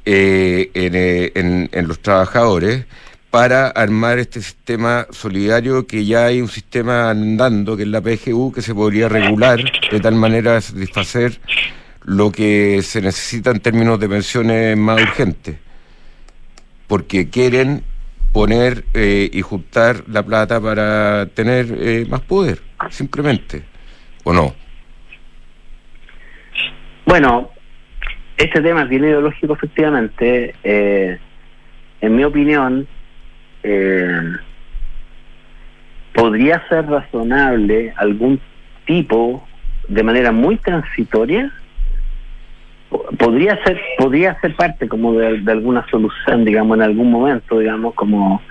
en, en, en los trabajadores? para armar este sistema solidario que ya hay un sistema andando, que es la PGU, que se podría regular de tal manera de satisfacer lo que se necesita en términos de pensiones más urgentes. Porque quieren poner eh, y juntar la plata para tener eh, más poder, simplemente. ¿O no? Bueno, este tema es bien ideológico, efectivamente. Eh, en mi opinión, eh, podría ser razonable algún tipo de manera muy transitoria podría ser podría ser parte como de, alguna solución digamos en algún momento digamos como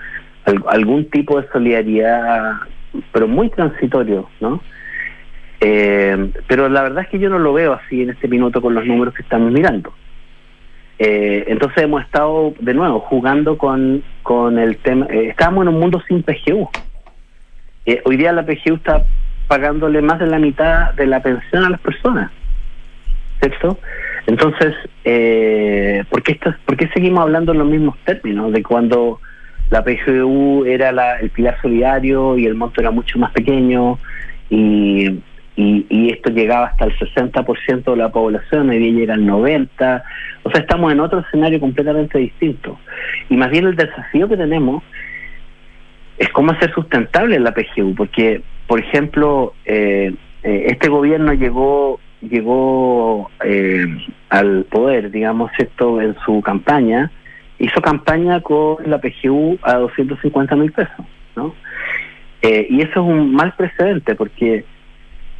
algún tipo de solidaridad pero muy transitorio no eh, pero la verdad es que yo no lo veo así en este minuto con los números que estamos mirando eh, entonces hemos estado de nuevo jugando con, con el tema, eh, estábamos en un mundo sin PGU. Eh, hoy día la PGU está pagándole más de la mitad de la pensión a las personas, ¿cierto? Entonces, eh, ¿por, qué ¿por qué seguimos hablando en los mismos términos? De cuando la PGU era la, el pilar solidario y el monto era mucho más pequeño y y, esto llegaba hasta el 60% de la población, hoy día llega al 90%, o sea, estamos en otro escenario completamente distinto. Y más bien el desafío que tenemos es cómo hacer sustentable la PGU, porque, por ejemplo, eh, eh, este gobierno llegó llegó eh, al poder, digamos, esto en su campaña, hizo campaña con la PGU a 250 mil pesos, ¿no? y eso es un mal precedente, porque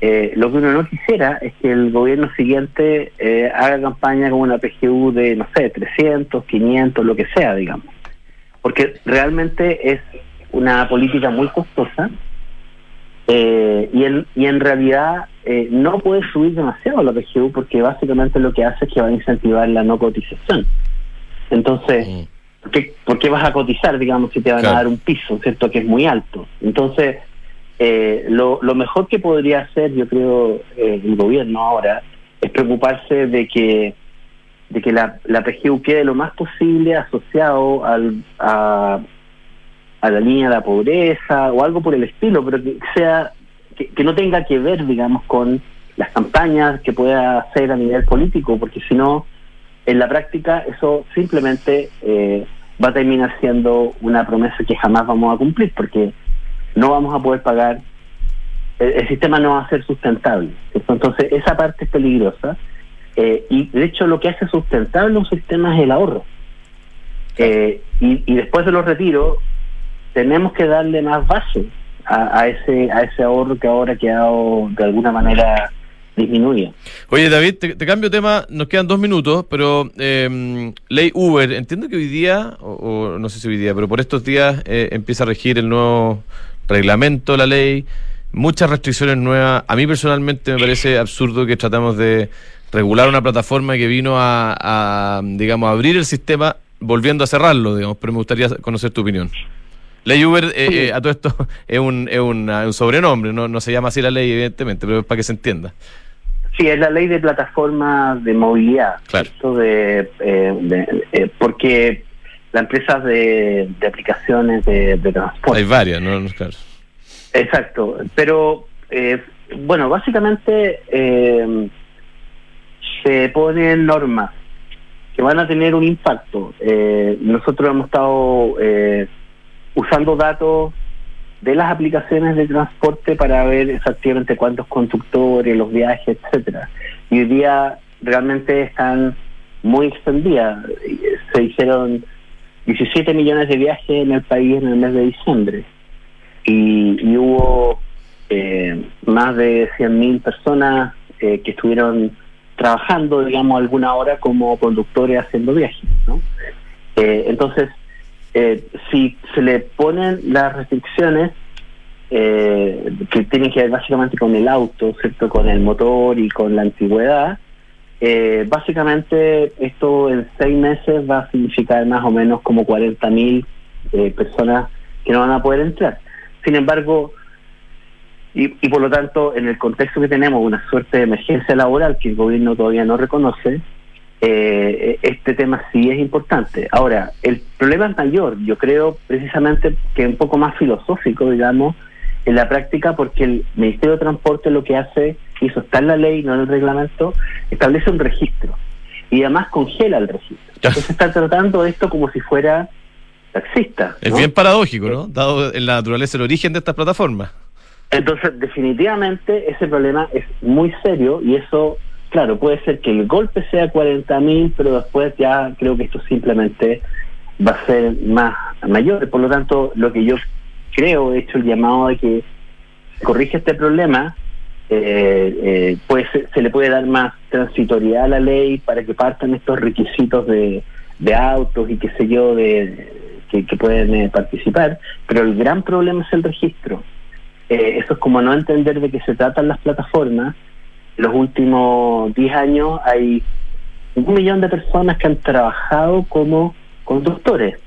eh, lo que uno no quisiera es que el gobierno siguiente eh, haga campaña con una PGU de, no sé, 300, 500, lo que sea, digamos. Porque realmente es una política muy costosa eh, y, en, y en realidad no puede subir demasiado la PGU porque básicamente lo que hace es que va a incentivar la no cotización. Entonces, mm. ¿por, qué, vas a cotizar, digamos, si te van a dar un piso, ¿cierto? Que es muy alto. Entonces, eh, lo, mejor que podría hacer, yo creo, eh, el gobierno ahora es preocuparse de que de que la, la PGU quede lo más posible asociado al, a, a la línea de la pobreza o algo por el estilo, pero que sea que, no tenga que ver, digamos, con las campañas que pueda hacer a nivel político, porque si no, en la práctica eso simplemente eh, va a terminar siendo una promesa que jamás vamos a cumplir, porque no vamos a poder pagar, el, sistema no va a ser sustentable. Entonces, esa parte es peligrosa. Eh, y de hecho, lo que hace sustentable un sistema es el ahorro. Eh, y, y después de los retiros, tenemos que darle más base a, ese a ese ahorro que ahora ha quedado de alguna manera disminuido. Oye, David, te, cambio de tema, nos quedan dos minutos, pero eh, ley Uber, entiendo que hoy día, o, no sé si hoy día, pero por estos días eh, empieza a regir el nuevo reglamento, la ley, muchas restricciones nuevas. A mí personalmente me parece absurdo que tratamos de regular una plataforma que vino a, a digamos, a abrir el sistema volviendo a cerrarlo, digamos, pero me gustaría conocer tu opinión. Ley Uber, eh, eh, a todo esto, es un, es un sobrenombre, no, no se llama así la ley, evidentemente, pero es para que se entienda. Sí, es la ley de plataformas de movilidad. Claro. De, eh, porque las empresas de, aplicaciones de, transporte. Hay varias, ¿no? Claro. Exacto, pero bueno, básicamente se ponen normas que van a tener un impacto. nosotros hemos estado usando datos de las aplicaciones de transporte para ver exactamente cuántos conductores, los viajes, etcétera. Y hoy día realmente están muy extendidas. Se hicieron 17 millones de viajes en el país en el mes de diciembre y, hubo eh, más de 100.000 personas eh, que estuvieron trabajando, digamos, alguna hora como conductores haciendo viajes. ¿no? Eh, entonces, eh, si se le ponen las restricciones eh, que tienen que ver básicamente con el auto, ¿cierto? con el motor y con la antigüedad, eh, básicamente esto en seis meses va a significar más o menos como 40.000 eh, personas que no van a poder entrar. Sin embargo, y, y por lo tanto, en el contexto que tenemos, una suerte de emergencia laboral que el gobierno todavía no reconoce, eh, este tema sí es importante. Ahora, el problema es mayor, yo creo precisamente que es un poco más filosófico, digamos, en la práctica, porque el Ministerio de Transporte lo que hace, y eso está en la ley, no en el reglamento, establece un registro y además congela el registro. Entonces está tratando esto como si fuera taxista. Es bien paradójico, ¿no? Dado en la naturaleza el origen de estas plataformas. Entonces, definitivamente ese problema es muy serio y eso claro, puede ser que el golpe sea 40.000, pero después ya creo que esto simplemente va a ser más mayor. Por lo tanto, lo que yo creo, he hecho el llamado de que corrige este problema, eh, eh, pues se, le puede dar más transitoriedad a la ley para que partan estos requisitos de, autos y qué sé yo, de que, pueden eh, participar, pero el gran problema es el registro. eso es como no entender de qué se tratan las plataformas los últimos 10 años hay un millón de personas que han trabajado como conductores.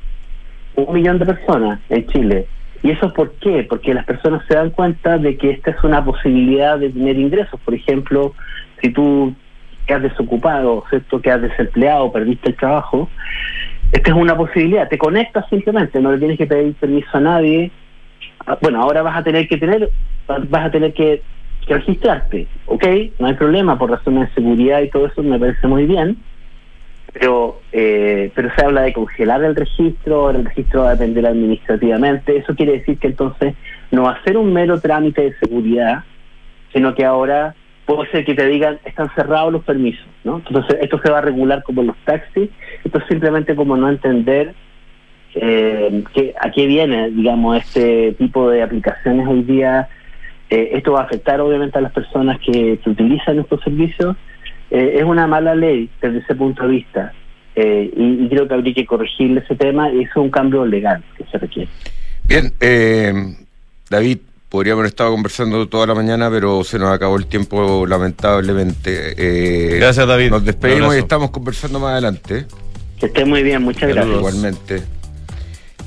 Un millón de personas en Chile. ¿Y eso por qué? Porque las personas se dan cuenta de que esta es una posibilidad de tener ingresos. Por ejemplo, si tú quedas desocupado, ¿cierto? quedas desempleado, perdiste el trabajo, esta es una posibilidad. Te conectas simplemente, no le tienes que pedir permiso a nadie. Ah, bueno, ahora vas a tener que tener, vas a tener que que registrarte. Ok, no hay problema por razones de seguridad y todo eso me parece muy bien, pero eh, pero se habla de congelar el registro, el registro va a depender administrativamente, eso quiere decir que entonces no va a ser un mero trámite de seguridad, sino que ahora puede ser que te digan están cerrados los permisos, ¿no? Entonces esto se va a regular como los taxis, esto es simplemente como no entender eh, que, a qué viene, digamos, este tipo de aplicaciones hoy día eh, esto va a afectar obviamente a las personas que, utilizan estos servicios. Eh, es una mala ley desde ese punto de vista eh, y, creo que habría que corregirle ese tema y eso es un cambio legal que se requiere. Bien, David, podríamos haber estado conversando toda la mañana, pero se nos acabó el tiempo lamentablemente. gracias, David. Nos despedimos y estamos conversando más adelante. Que esté muy bien, muchas gracias. Igualmente.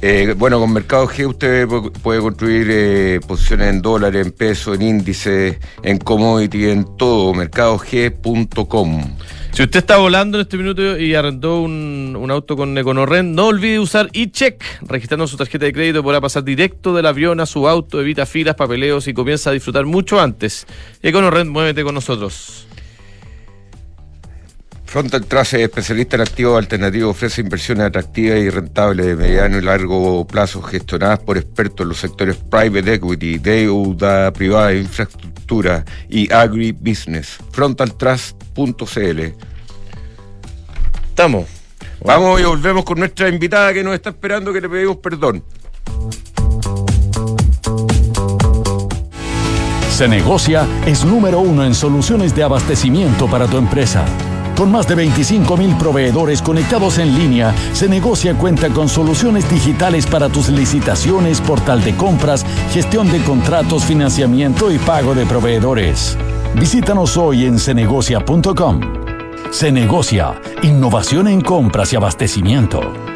Eh, bueno, con Mercado G usted puede construir eh, posiciones en dólares, en pesos, en índices, en commodity, en todo. Mercadog.com. Si usted está volando en este minuto y arrendó un, un auto con Econorrent, no olvide usar eCheck. Registrando su tarjeta de crédito podrá pasar directo del avión a su auto, evita filas, papeleos y comienza a disfrutar mucho antes. Econorrent, muévete con nosotros. Frontal Trust es especialista en activos alternativos, ofrece inversiones atractivas y rentables de mediano y largo plazo gestionadas por expertos en los sectores private equity, deuda privada, infraestructura y agribusiness. Frontaltrust.cl Estamos. Vamos y volvemos con nuestra invitada que nos está esperando, que le pedimos perdón. Se negocia es número uno en soluciones de abastecimiento para tu empresa. Con más de 25 mil proveedores conectados en línea, Se Negocia cuenta con soluciones digitales para tus licitaciones, portal de compras, gestión de contratos, financiamiento y pago de proveedores. Visítanos hoy en cenegocia.com. Se Negocia, innovación en compras y abastecimiento.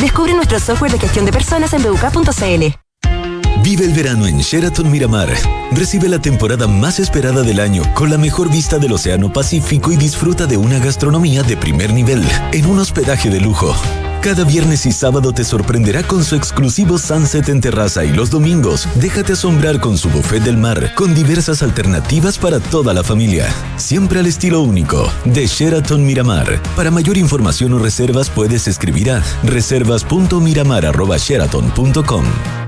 Descubre nuestro software de gestión de personas en buk.cl. Vive el verano en Sheraton Miramar. Recibe la temporada más esperada del año con la mejor vista del Océano Pacífico y disfruta de una gastronomía de primer nivel en un hospedaje de lujo. Cada viernes y sábado te sorprenderá con su exclusivo sunset en terraza y los domingos déjate asombrar con su buffet del mar con diversas alternativas para toda la familia. Siempre al estilo único de Sheraton Miramar. Para mayor información o reservas puedes escribir a reservas.miramar.sheraton.com.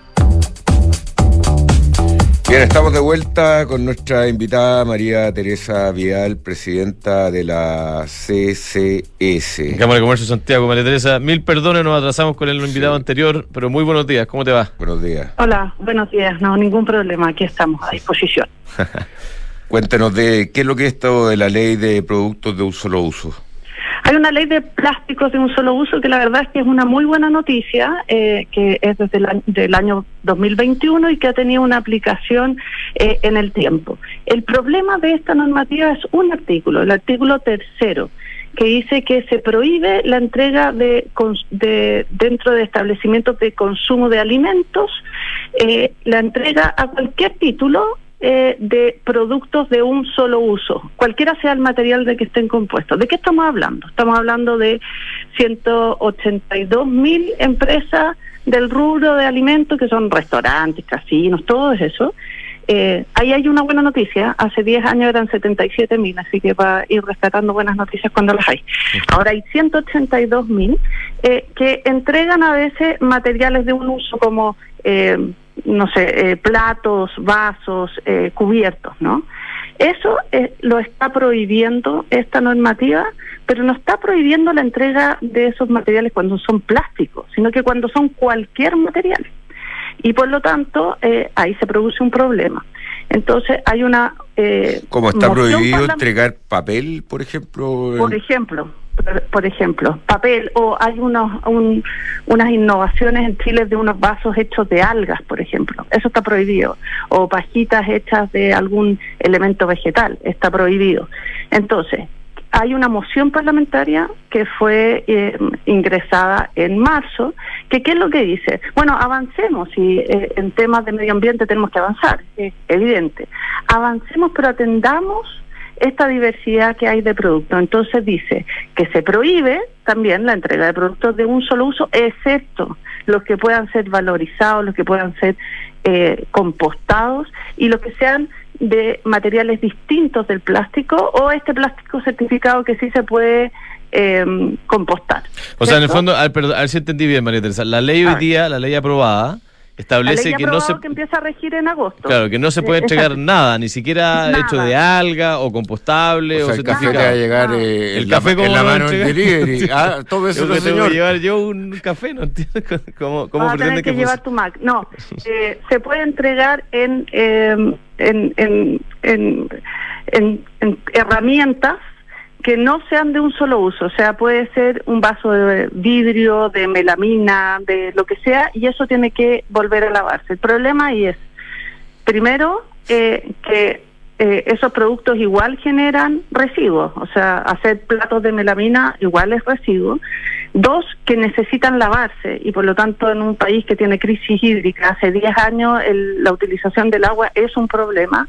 Bien, estamos de vuelta con nuestra invitada María Teresa Vial, presidenta de la CCS. Cámara de Comercio Santiago, María Teresa, mil perdones, nos atrasamos con el invitado anterior, pero muy buenos días, ¿cómo te va? Buenos días. Hola, buenos días, no, ningún problema, aquí estamos a disposición. Cuéntenos de qué es lo que es esto de la ley de productos de un solo uso. Hay una ley de plásticos de un solo uso que la verdad es que es una muy buena noticia, eh, que es desde el del año 2021 y que ha tenido una aplicación eh, en el tiempo. El problema de esta normativa es un artículo, el artículo tercero, que dice que se prohíbe la entrega de, de dentro de establecimientos de consumo de alimentos, eh, la entrega a cualquier título eh, de productos de un solo uso, cualquiera sea el material de que estén compuestos. ¿De qué estamos hablando? Estamos hablando de 182 mil empresas del rubro de alimentos, que son restaurantes, casinos, todo eso. Eh, ahí hay una buena noticia. Hace 10 años eran 77 mil, así que va a ir rescatando buenas noticias cuando las hay. Ahora hay 182 mil eh, que entregan a veces materiales de un uso como, eh, no sé, eh, platos, vasos, eh, cubiertos, ¿no? Eso eh, lo está prohibiendo esta normativa, pero no está prohibiendo la entrega de esos materiales cuando son plásticos, sino que cuando son cualquier material. Y por lo tanto, eh, ahí se produce un problema. Entonces, hay una. Eh, Como está prohibido entregar papel, por ejemplo. por ejemplo, por, ejemplo, papel o hay unos un- unas innovaciones en Chile de unos vasos hechos de algas, por ejemplo. Eso está prohibido. O pajitas hechas de algún elemento vegetal, está prohibido. Entonces, hay una moción parlamentaria que fue eh, ingresada en marzo, que qué es lo que dice? Bueno, avancemos y eh, en temas de medio ambiente tenemos que avanzar, es evidente. Avancemos, pero atendamos esta diversidad que hay de productos. Entonces dice que se prohíbe también la entrega de productos de un solo uso, excepto los que puedan ser valorizados, los que puedan ser eh, compostados y los que sean de materiales distintos del plástico o este plástico certificado que sí se puede eh, compostar. O sea, en el fondo, a ver, a ver si entendí bien, María Teresa. La ley hoy ver. día, la ley aprobada, establece que no se que empieza a regir en agosto. Claro, que no se Eh, puede entregar exacto. nada, ni siquiera Nada. hecho de alga o compostable o o, sea, el café te va a llegar No. eh, El en café la, cómo en la mano del entrega? delivery. Ah, todo eso, Yo señor. que llevar yo un café, no entiendo cómo, cómo Vas a tener pretende que que llevar tu Mac. No, eh, se puede entregar en, eh, en, en, en, en- en herramientas que no sean de un solo uso. O sea, puede ser un vaso de vidrio, de melamina, de lo que sea, y eso tiene que volver a lavarse. El problema ahí es, primero, eh, que eh, esos productos igual generan residuos, o sea, hacer platos de melamina igual es residuo. Dos, que necesitan lavarse y por lo tanto en un país que tiene crisis hídrica, hace 10 años el- la utilización del agua es un problema.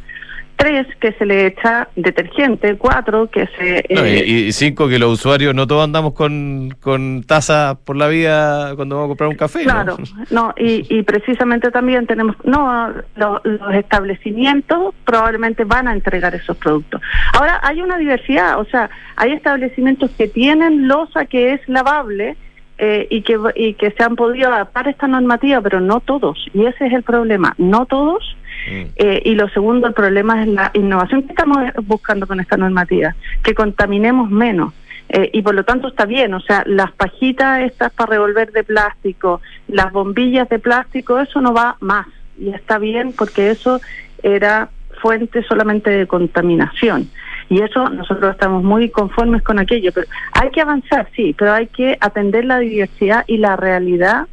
Tres, que se le echa detergente. Cuatro, que se... No, eh, y, y cinco, que los usuarios no todos andamos con, con taza por la vida cuando vamos a comprar un café. ¿no? Claro, no, y, y precisamente también tenemos, no, lo- los establecimientos probablemente van a entregar esos productos. Ahora, hay una diversidad, o sea, hay establecimientos que tienen losa que es lavable eh, y, que, y que se han podido adaptar a esta normativa, pero no todos, y ese es el problema, no todos. Mm. Eh, y lo segundo, el problema es la innovación que estamos buscando con esta normativa, que contaminemos menos. Eh, y por lo tanto está bien, o sea, las pajitas estas para revolver de plástico, las bombillas de plástico, eso no va más. Y está bien porque eso era fuente solamente de contaminación. Y eso nosotros estamos muy conformes con aquello. Pero hay que avanzar, sí, pero hay que atender la diversidad y la realidad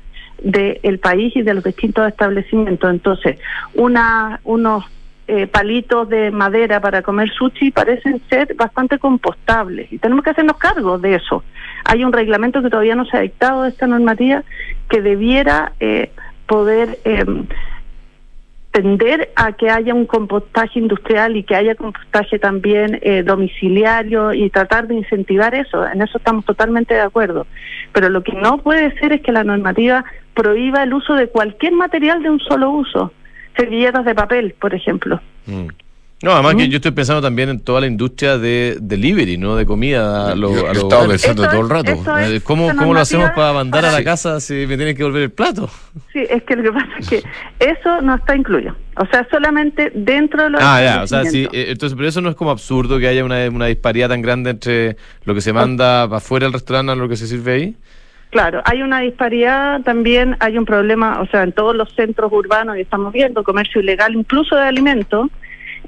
del país y de los distintos establecimientos. Entonces, una, unos eh, palitos de madera para comer sushi parecen ser bastante compostables y tenemos que hacernos cargo de eso. Hay un reglamento que todavía no se ha dictado de esta normativa que debiera eh, poder eh, tender a que haya un compostaje industrial y que haya compostaje también eh, domiciliario y tratar de incentivar eso. En eso estamos totalmente de acuerdo. Pero lo que no puede ser es que la normativa prohíba el uso de cualquier material de un solo uso. Servilletas de papel, por ejemplo. Mm. No, además que yo estoy pensando también en toda la industria de delivery, ¿no? De comida a los Yo- yo a los estaba pensando Eso todo el rato. es- Eh, ¿Cómo, ¿Cómo lo hacemos para mandar a la casa si me tienen que devolver el plato? Sí, es que lo que pasa es que eso no está incluido. O sea, solamente dentro de los Ah, ya, o sea, sí, eh, entonces, pero eso no es como absurdo que haya una, una disparidad tan grande entre lo que se manda para afuera del restaurante a lo que se sirve ahí. Claro, hay una disparidad, también hay un problema, o sea, en todos los centros urbanos y estamos viendo comercio ilegal, incluso de alimentos,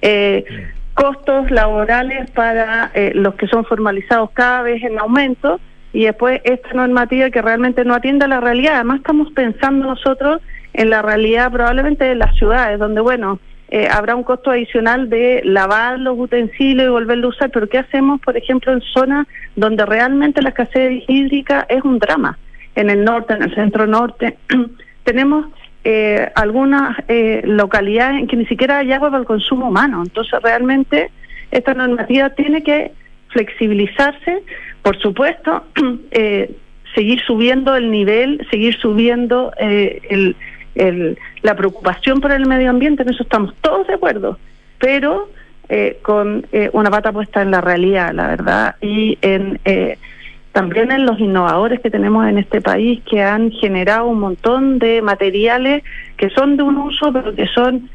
eh, costos laborales para eh, los que son formalizados cada vez en aumento y después esta normativa que realmente no atiende a la realidad. Además estamos pensando nosotros en la realidad probablemente de las ciudades, donde, bueno, eh, habrá un costo adicional de lavar los utensilios y volverlo a usar, pero ¿qué hacemos, por ejemplo, en zonas donde realmente la escasez hídrica es un drama? En el norte, en el centro norte, tenemos eh, algunas eh, localidades en que ni siquiera hay agua para el consumo humano. Entonces, realmente, esta normativa tiene que flexibilizarse, por supuesto, eh, seguir subiendo el nivel, seguir subiendo eh, el, el, la preocupación por el medio ambiente, en eso estamos todos de acuerdo, pero eh, con una pata puesta en la realidad, la verdad, y en también en los innovadores que tenemos en este país que han generado un montón de materiales que son de un uso, pero que son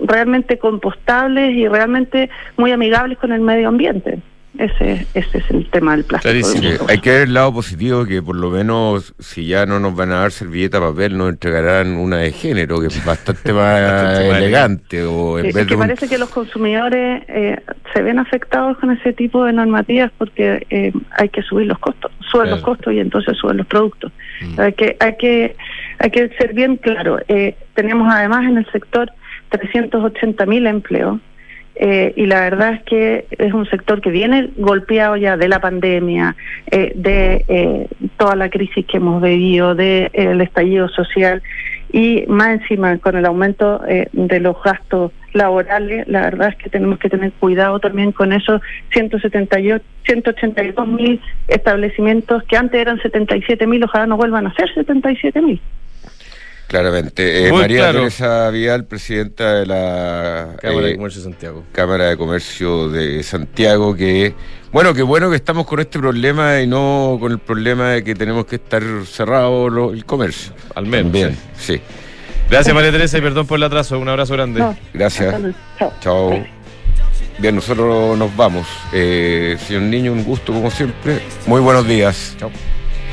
realmente compostables y realmente muy amigables con el medio ambiente. Ese, ese es el tema del plástico. Clarísimo. Hay que ver el lado positivo que por lo menos si ya no nos van a dar servilleta papel nos entregarán una de género que es bastante más Bastante más elegante o en Sí, es vez que de un- parece que los consumidores eh, se ven afectados con ese tipo de normativas porque eh, hay que subir los costos, suben los costos y entonces suben los productos. Mm. Hay que hay que hay que ser bien claro. Eh, tenemos además en el sector 380 mil empleos. Eh, y la verdad es que es un sector que viene golpeado ya de la pandemia, eh, de eh, toda la crisis que hemos vivido, del el estallido social y más encima con el aumento eh, de los gastos laborales, la verdad es que tenemos que tener cuidado también con esos 178, 182 mil establecimientos que antes eran 77 mil, ojalá no vuelvan a ser 77 mil. Claramente. Eh, Muy María claro. Teresa Vial, presidenta de la Cámara eh, de Comercio de Santiago. Cámara de Comercio de Santiago, que bueno, que bueno que estamos con este problema y no con el problema de que tenemos que estar cerrado lo- el comercio. Al menos, También, sí. Gracias María Teresa y perdón por el atraso. Un abrazo grande. No, Gracias. Chao. Bien, nosotros nos vamos. Eh, señor Niño, un gusto como siempre. Muy buenos días. Chao.